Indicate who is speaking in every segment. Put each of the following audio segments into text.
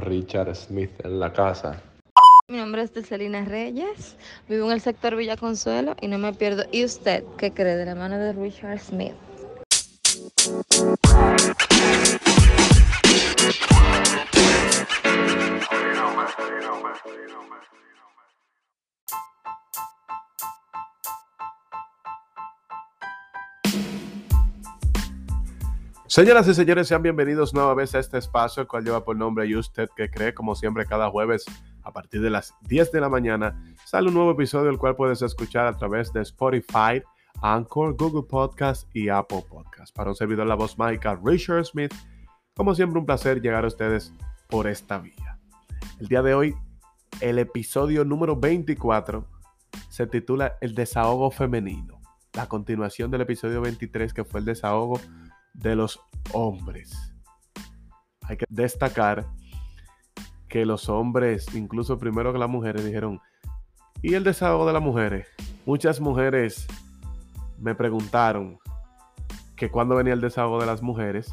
Speaker 1: Richard Smith en la casa.
Speaker 2: Mi nombre es Celina Reyes, vivo en el sector Villa Consuelo y no me pierdo. ¿Y usted qué cree de la mano de Richard Smith?
Speaker 1: Señoras y señores, sean bienvenidos nueva vez a este espacio, el cual lleva por nombre ¿Y usted que cree? Como siempre, cada jueves a partir de las 10 de la mañana sale un nuevo episodio, el cual puedes escuchar a través de Spotify, Anchor, Google Podcast y Apple Podcast. Para un servidor, la voz mágica Richard Smith, como siempre, un placer llegar a ustedes por esta vía. El día de hoy, el episodio número 24 se titula El desahogo femenino. La continuación del episodio 23, que fue el desahogo de los hombres. Hay que destacar que los hombres, incluso primero que las mujeres, dijeron, ¿y el desahogo de las mujeres? Muchas mujeres me preguntaron que cuando venía el desahogo de las mujeres,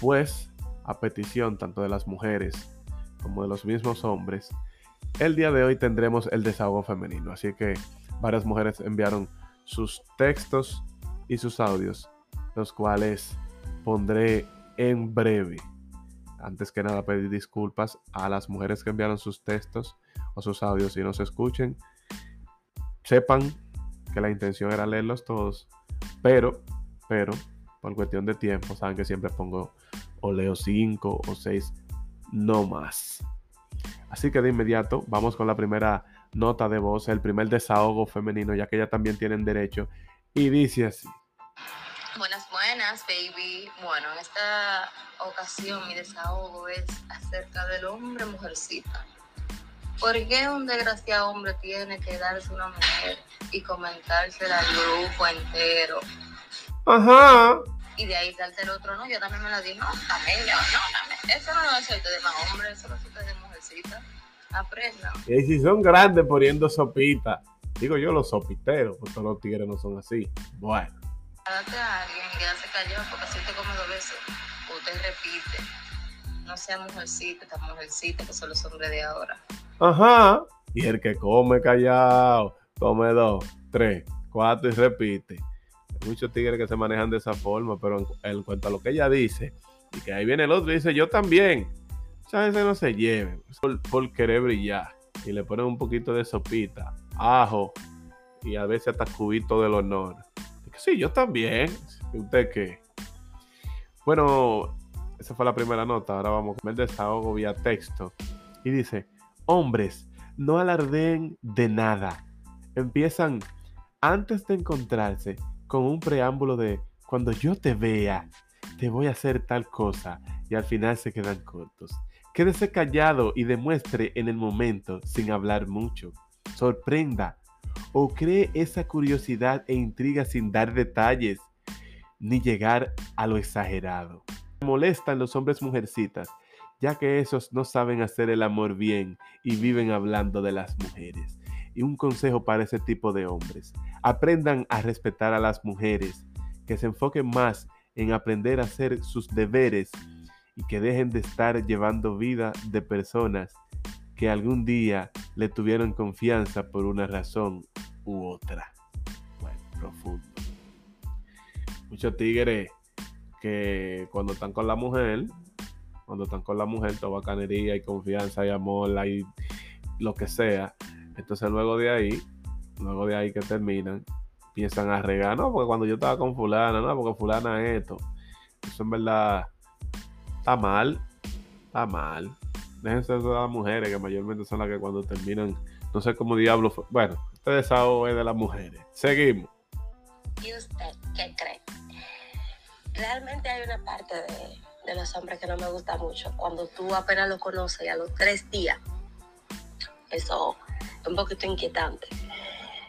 Speaker 1: pues a petición tanto de las mujeres como de los mismos hombres, el día de hoy tendremos el desahogo femenino. Así que varias mujeres enviaron sus textos y sus audios, los cuales pondré en breve. Antes que nada, pedir disculpas a las mujeres que enviaron sus textos o sus audios y no se escuchen. Sepan que la intención era leerlos todos, pero, pero, por cuestión de tiempo, saben que siempre pongo o leo 5 o 6, no más. Así que de inmediato vamos con la primera nota de voz, el primer desahogo femenino, ya que ya también tienen derecho. Y dice así.
Speaker 3: Buenas, baby. Bueno, en esta ocasión mi desahogo es acerca del hombre mujercita. ¿Por qué un desgraciado hombre tiene que darse una mujer y comentársela al grupo entero?
Speaker 1: Ajá.
Speaker 3: Y de ahí salta el otro, no, yo también me la di, no, también yo, no, también. Eso no lo hace de más hombre, eso lo hace de mujercita. Aprendan.
Speaker 1: Y si son grandes poniendo sopita, digo yo los sopiteros, porque todos los tigres no son así. Bueno.
Speaker 3: Date a alguien y quedarse callado porque si usted come dos veces, usted repite. No sea mujercita, esta mujercita que son los hombres de ahora.
Speaker 1: Ajá. Y el que come callado, come dos, tres, cuatro y repite. Hay muchos tigres que se manejan de esa forma, pero en, en cuanto a lo que ella dice, y que ahí viene el otro y dice, yo también. Muchas veces no se lleven por, por querer brillar. Y le ponen un poquito de sopita, ajo y a veces hasta cubito del honor. Sí, yo también. ¿Usted qué? Bueno, esa fue la primera nota. Ahora vamos con el desahogo vía texto. Y dice, hombres, no alardeen de nada. Empiezan antes de encontrarse con un preámbulo de, cuando yo te vea, te voy a hacer tal cosa. Y al final se quedan cortos. Quédese callado y demuestre en el momento sin hablar mucho. Sorprenda o cree esa curiosidad e intriga sin dar detalles ni llegar a lo exagerado. Molestan los hombres mujercitas, ya que esos no saben hacer el amor bien y viven hablando de las mujeres. Y un consejo para ese tipo de hombres, aprendan a respetar a las mujeres, que se enfoquen más en aprender a hacer sus deberes y que dejen de estar llevando vida de personas que algún día le tuvieron confianza por una razón u otra. Bueno, profundo. Muchos tigres que cuando están con la mujer, cuando están con la mujer, toda bacanería y confianza y amor, y lo que sea. Entonces luego de ahí, luego de ahí que terminan, piensan a regar, no, porque cuando yo estaba con fulana, no, porque fulana es esto. Eso en verdad está mal, está mal. Déjense de las mujeres, que mayormente son las que cuando terminan, no sé cómo diablo fue. Bueno, este desahogo es de las mujeres. Seguimos.
Speaker 3: ¿Y usted qué cree? Realmente hay una parte de, de los hombres que no me gusta mucho. Cuando tú apenas lo conoces y a los tres días, eso es un poquito inquietante.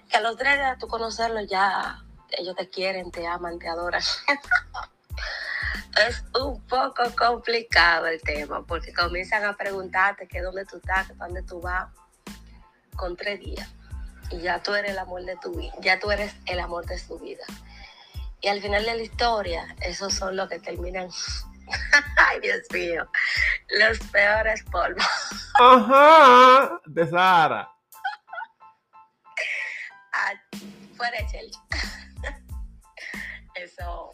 Speaker 3: Que a los tres días tú conocerlos ya, ellos te quieren, te aman, te adoran. es un poco complicado el tema, porque comienzan a preguntarte que dónde tú estás, que dónde tú vas, con tres días. Y ya tú eres el amor de tu vida, ya tú eres el amor de su vida. Y al final de la historia, esos son los que terminan Ay, Dios mío. Los peores polvos.
Speaker 1: Ajá, de Sara.
Speaker 3: Ah, fuera Chelsea. Eso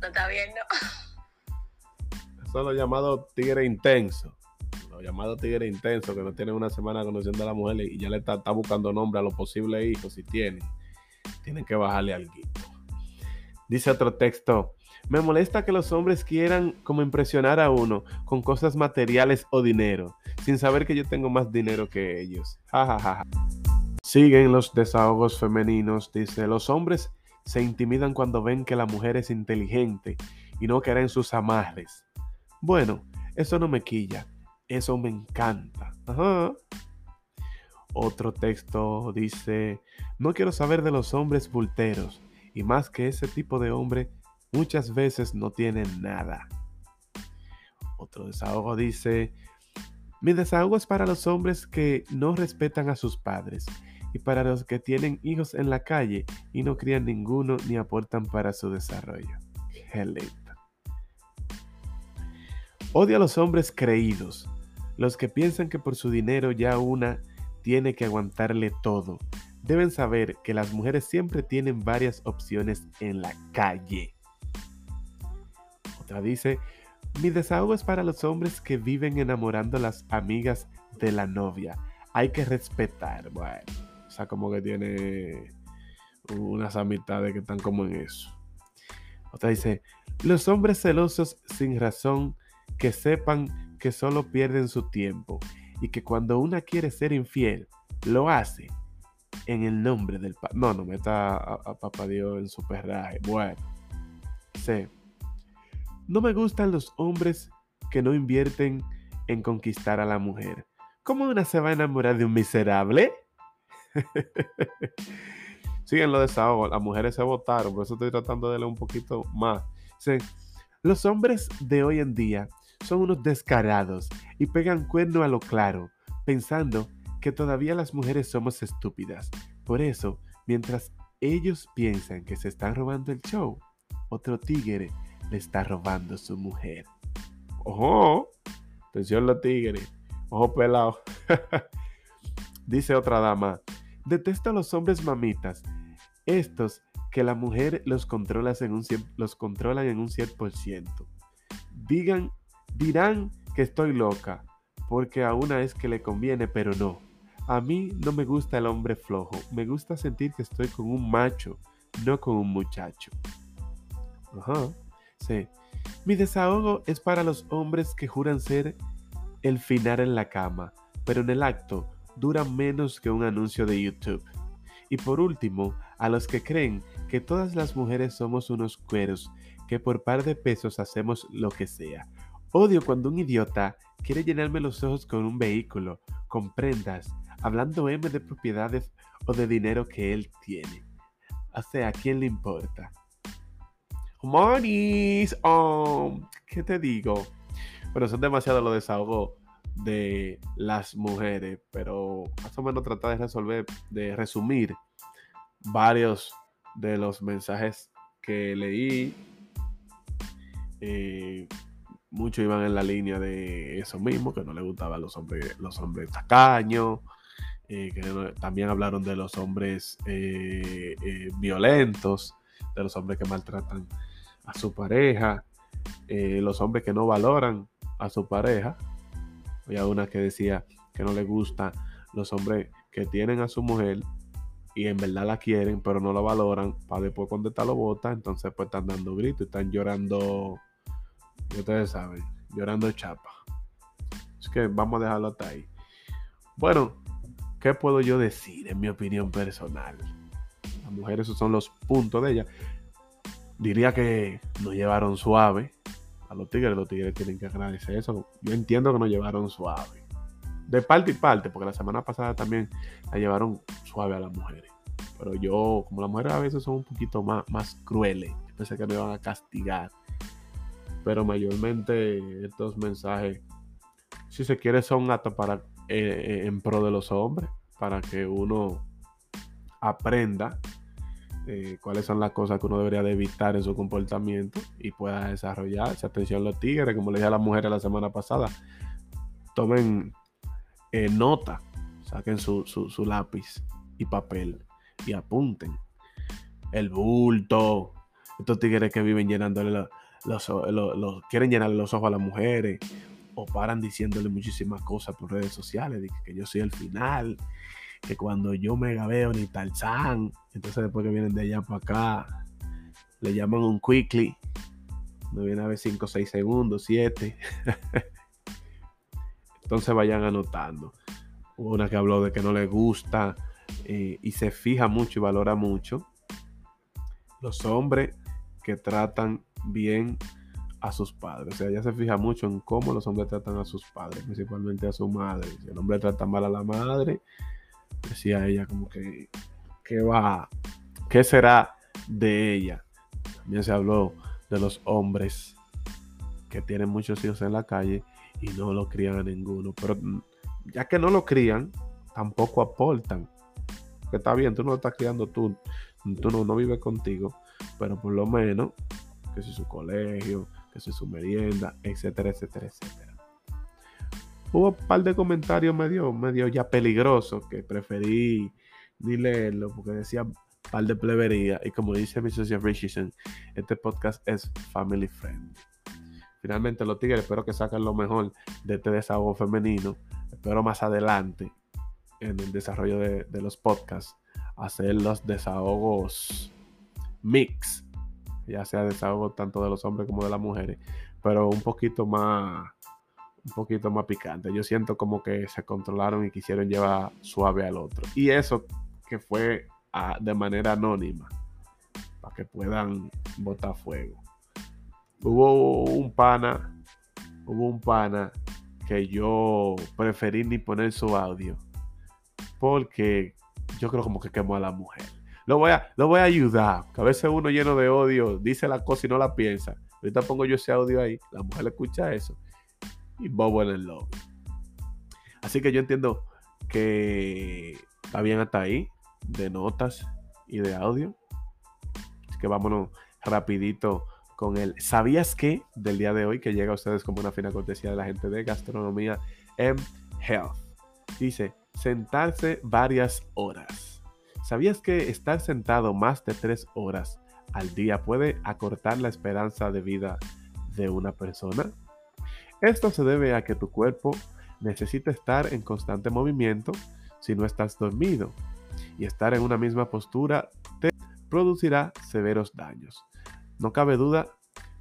Speaker 3: no está bien, ¿no?
Speaker 1: Eso es lo llamado tigre intenso. Lo llamado tigre intenso, que no tiene una semana conociendo a la mujer y ya le está, buscando nombre a los posibles hijos, si tienen. Tienen que bajarle al guito. Dice otro texto. Me molesta que los hombres quieran como impresionar a uno con cosas materiales o dinero, sin saber que yo tengo más dinero que ellos. Ja. Siguen los desahogos femeninos. Dice, los hombres se intimidan cuando ven que la mujer es inteligente y no caer en sus amarres. Bueno, eso no me quilla, eso me encanta. Otro texto dice, no quiero saber de los hombres bulteros, y más que ese tipo de hombre muchas veces no tienen nada. Otro desahogo dice, mi desahogo es para los hombres que no respetan a sus padres y para los que tienen hijos en la calle y no crían ninguno ni aportan para su desarrollo. Lindo. Odio a los hombres creídos, los que piensan que por su dinero ya una tiene que aguantarle todo. Deben saber que las mujeres siempre tienen varias opciones en la calle. Otra dice, mi desahogo es para los hombres que viven enamorando a las amigas de la novia. Hay que respetar. Bueno, como que tiene unas amistades que están como en eso. Otra dice, los hombres celosos sin razón que sepan que solo pierden su tiempo y que cuando una quiere ser infiel, lo hace en el nombre del Padre. No, no meta a, a Papá Dios en su perraje. Bueno, sí. No me gustan los hombres que no invierten en conquistar a la mujer. ¿Cómo una se va a enamorar de un miserable? Siguen lo desahogo. Las mujeres se votaron, por eso estoy tratando de leer un poquito más. Sí. Los hombres de hoy en día son unos descarados y pegan cuerno a lo claro, pensando que todavía las mujeres somos estúpidas. Por eso, mientras ellos piensan que se están robando el show, otro tigre le está robando su mujer. ¡Ojo! Atención los tigres. Ojo pelado. Dice otra dama. Detesto a los hombres mamitas. Estos que la mujer los controla en un, los controlan en un 100%. Digan, dirán que estoy loca, porque a una es que le conviene, pero no. A mí no me gusta el hombre flojo, me gusta sentir que estoy con un macho, no con un muchacho. Ajá, sí. Mi desahogo es para los hombres que juran ser el final en la cama, pero en el acto duran menos que un anuncio de YouTube. Y por último, a los que creen que todas las mujeres somos unos cueros, que por par de pesos hacemos lo que sea. Odio cuando un idiota quiere llenarme los ojos con un vehículo, con prendas, hablando M de propiedades o de dinero que él tiene. O sea, ¿a quién le importa? Monis, oh, ¿qué te digo? Bueno, son demasiado los desahogos de las mujeres, pero más o menos tratar de resolver, de resumir varios de los mensajes que leí. Eh, muchos iban en la línea de eso mismo, que no le gustaban los hombres, los hombres tacaños, eh, también hablaron de los hombres eh, violentos, de los hombres que maltratan a su pareja, los hombres que no valoran a su pareja. Había una que decía que no le gusta los hombres que tienen a su mujer y en verdad la quieren, pero no la valoran, para después cuando está lo bota, entonces pues están dando gritos, están llorando, ustedes saben, llorando chapa. Es que vamos a dejarlo hasta ahí. Bueno, ¿qué puedo yo decir en mi opinión personal? Las mujeres, esos son los puntos de ella. Diría que nos llevaron suave. A los tigres, los tigres tienen que agradecer eso. Yo entiendo que nos llevaron suave. De parte y parte, porque la semana pasada también la llevaron suave a las mujeres. Pero yo, como las mujeres a veces son un poquito más, más crueles, yo pensé que me iban a castigar. Pero mayormente estos mensajes, si se quiere, son hasta para eh, en pro de los hombres, para que uno aprenda eh, cuáles son las cosas que uno debería de evitar en su comportamiento y pueda desarrollarse. Atención los tigres, como le dije a las mujeres la semana pasada, tomen eh, nota, saquen su, su, lápiz y papel y apunten. El bulto, estos tigres que viven llenándole los, los, quieren llenarle los ojos a las mujeres o paran diciéndole muchísimas cosas por redes sociales, que yo soy el final, que cuando yo me gabeo ni Tarzán, entonces después que vienen de allá para acá, le llaman un quickly, no viene a ver 5 o 6 segundos, 7. entonces vayan anotando. Una que habló de que no le gusta eh, y se fija mucho y valora mucho los hombres que tratan bien a sus padres. O sea, ella se fija mucho en cómo los hombres tratan a sus padres, principalmente a su madre. Si el hombre trata mal a la madre, decía ella como que, ¿qué va? ¿Qué será de ella? También se habló de los hombres que tienen muchos hijos en la calle y no lo crían a ninguno. Pero mm, ya que no lo crían, tampoco aportan. Que está bien, tú no lo estás criando tú, tú no, no vives contigo, pero por lo menos que si su colegio, que si su merienda, etcétera, etcétera, etcétera. Hubo un par de comentarios medio, medio ya peligrosos que preferí ni leerlo porque decía par de plebería y como dice mi socio Richardson, este podcast es family friendly. Finalmente los tigres espero que saquen lo mejor de este desahogo femenino. Espero más adelante en el desarrollo de, de los podcasts hacer los desahogos mix ya sea desahogo tanto de los hombres como de las mujeres, pero un poquito más, un poquito más picante. Yo siento como que se controlaron y quisieron llevar suave al otro. Y eso que fue ah, de manera anónima, para que puedan botar fuego. Hubo un pana, hubo un pana que yo preferí ni poner su audio, porque yo creo como que quemó a la mujer. Lo voy a, lo voy a ayudar. Que a veces uno lleno de odio dice la cosa y no la piensa. Ahorita pongo yo ese audio ahí. La mujer escucha eso. Y en el lobby. Así que yo entiendo que está bien hasta ahí. De notas y de audio. Así que vámonos rapidito con el ¿Sabías qué? del día de hoy que llega a ustedes como una fina cortesía de la gente de gastronomía en Health. Dice, sentarse varias horas. ¿Sabías que estar sentado más de tres horas al día puede acortar la esperanza de vida de una persona? Esto se debe a que tu cuerpo necesita estar en constante movimiento si no estás dormido y estar en una misma postura te producirá severos daños. No cabe duda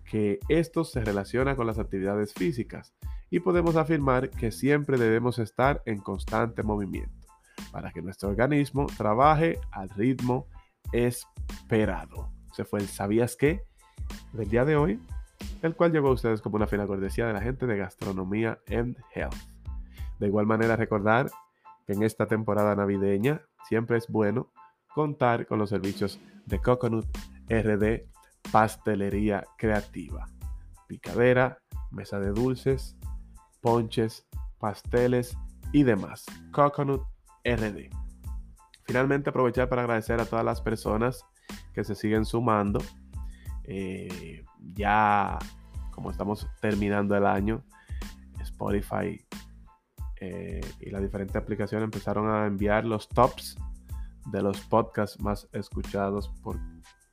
Speaker 1: que esto se relaciona con las actividades físicas y podemos afirmar que siempre debemos estar en constante movimiento para que nuestro organismo trabaje al ritmo esperado. Se fue el ¿Sabías qué? del día de hoy, el cual llegó a ustedes como una fina cortesía de la gente de Gastronomía and Health. De igual manera, recordar que en esta temporada navideña siempre es bueno contar con los servicios de Coconut RD Pastelería Creativa. Picadera, mesa de dulces, ponches, pasteles y demás. Coconut RD. Finalmente aprovechar para agradecer a todas las personas que se siguen sumando. Eh, ya como estamos terminando el año, Spotify eh, y las diferentes aplicaciones empezaron a enviar los tops de los podcasts más escuchados por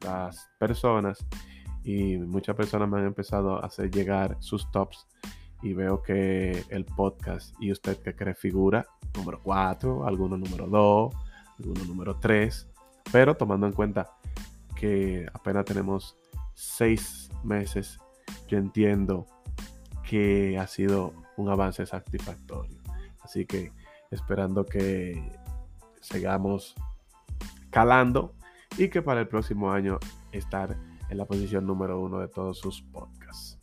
Speaker 1: las personas y muchas personas me han empezado a hacer llegar sus tops y veo que el podcast y usted que cree figura número 4, algunos número 2, algunos número 3, pero tomando en cuenta que apenas tenemos 6 meses, yo entiendo que ha sido un avance satisfactorio. Así que esperando que sigamos calando y que para el próximo año estar en la posición número uno de todos sus podcasts.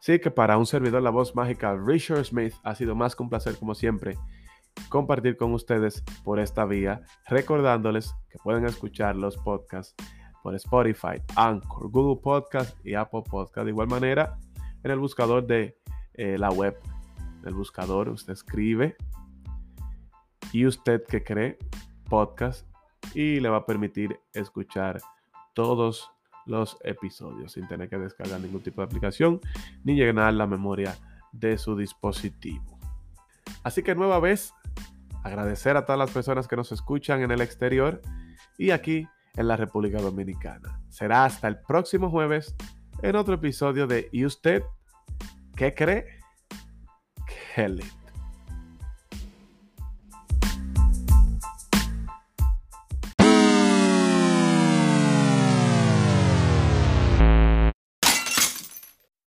Speaker 1: Así que para un servidor la voz mágica Richard Smith ha sido más que un placer como siempre compartir con ustedes por esta vía, recordándoles que pueden escuchar los podcasts por Spotify, Anchor, Google Podcast y Apple Podcast. De igual manera, en el buscador de eh, la web, el buscador, usted escribe y usted que cree podcast y le va a permitir escuchar todos los episodios sin tener que descargar ningún tipo de aplicación ni llenar la memoria de su dispositivo. Así que nueva vez, agradecer a todas las personas que nos escuchan en el exterior y aquí en la República Dominicana. Será hasta el próximo jueves en otro episodio de ¿Y usted qué cree? Kelly.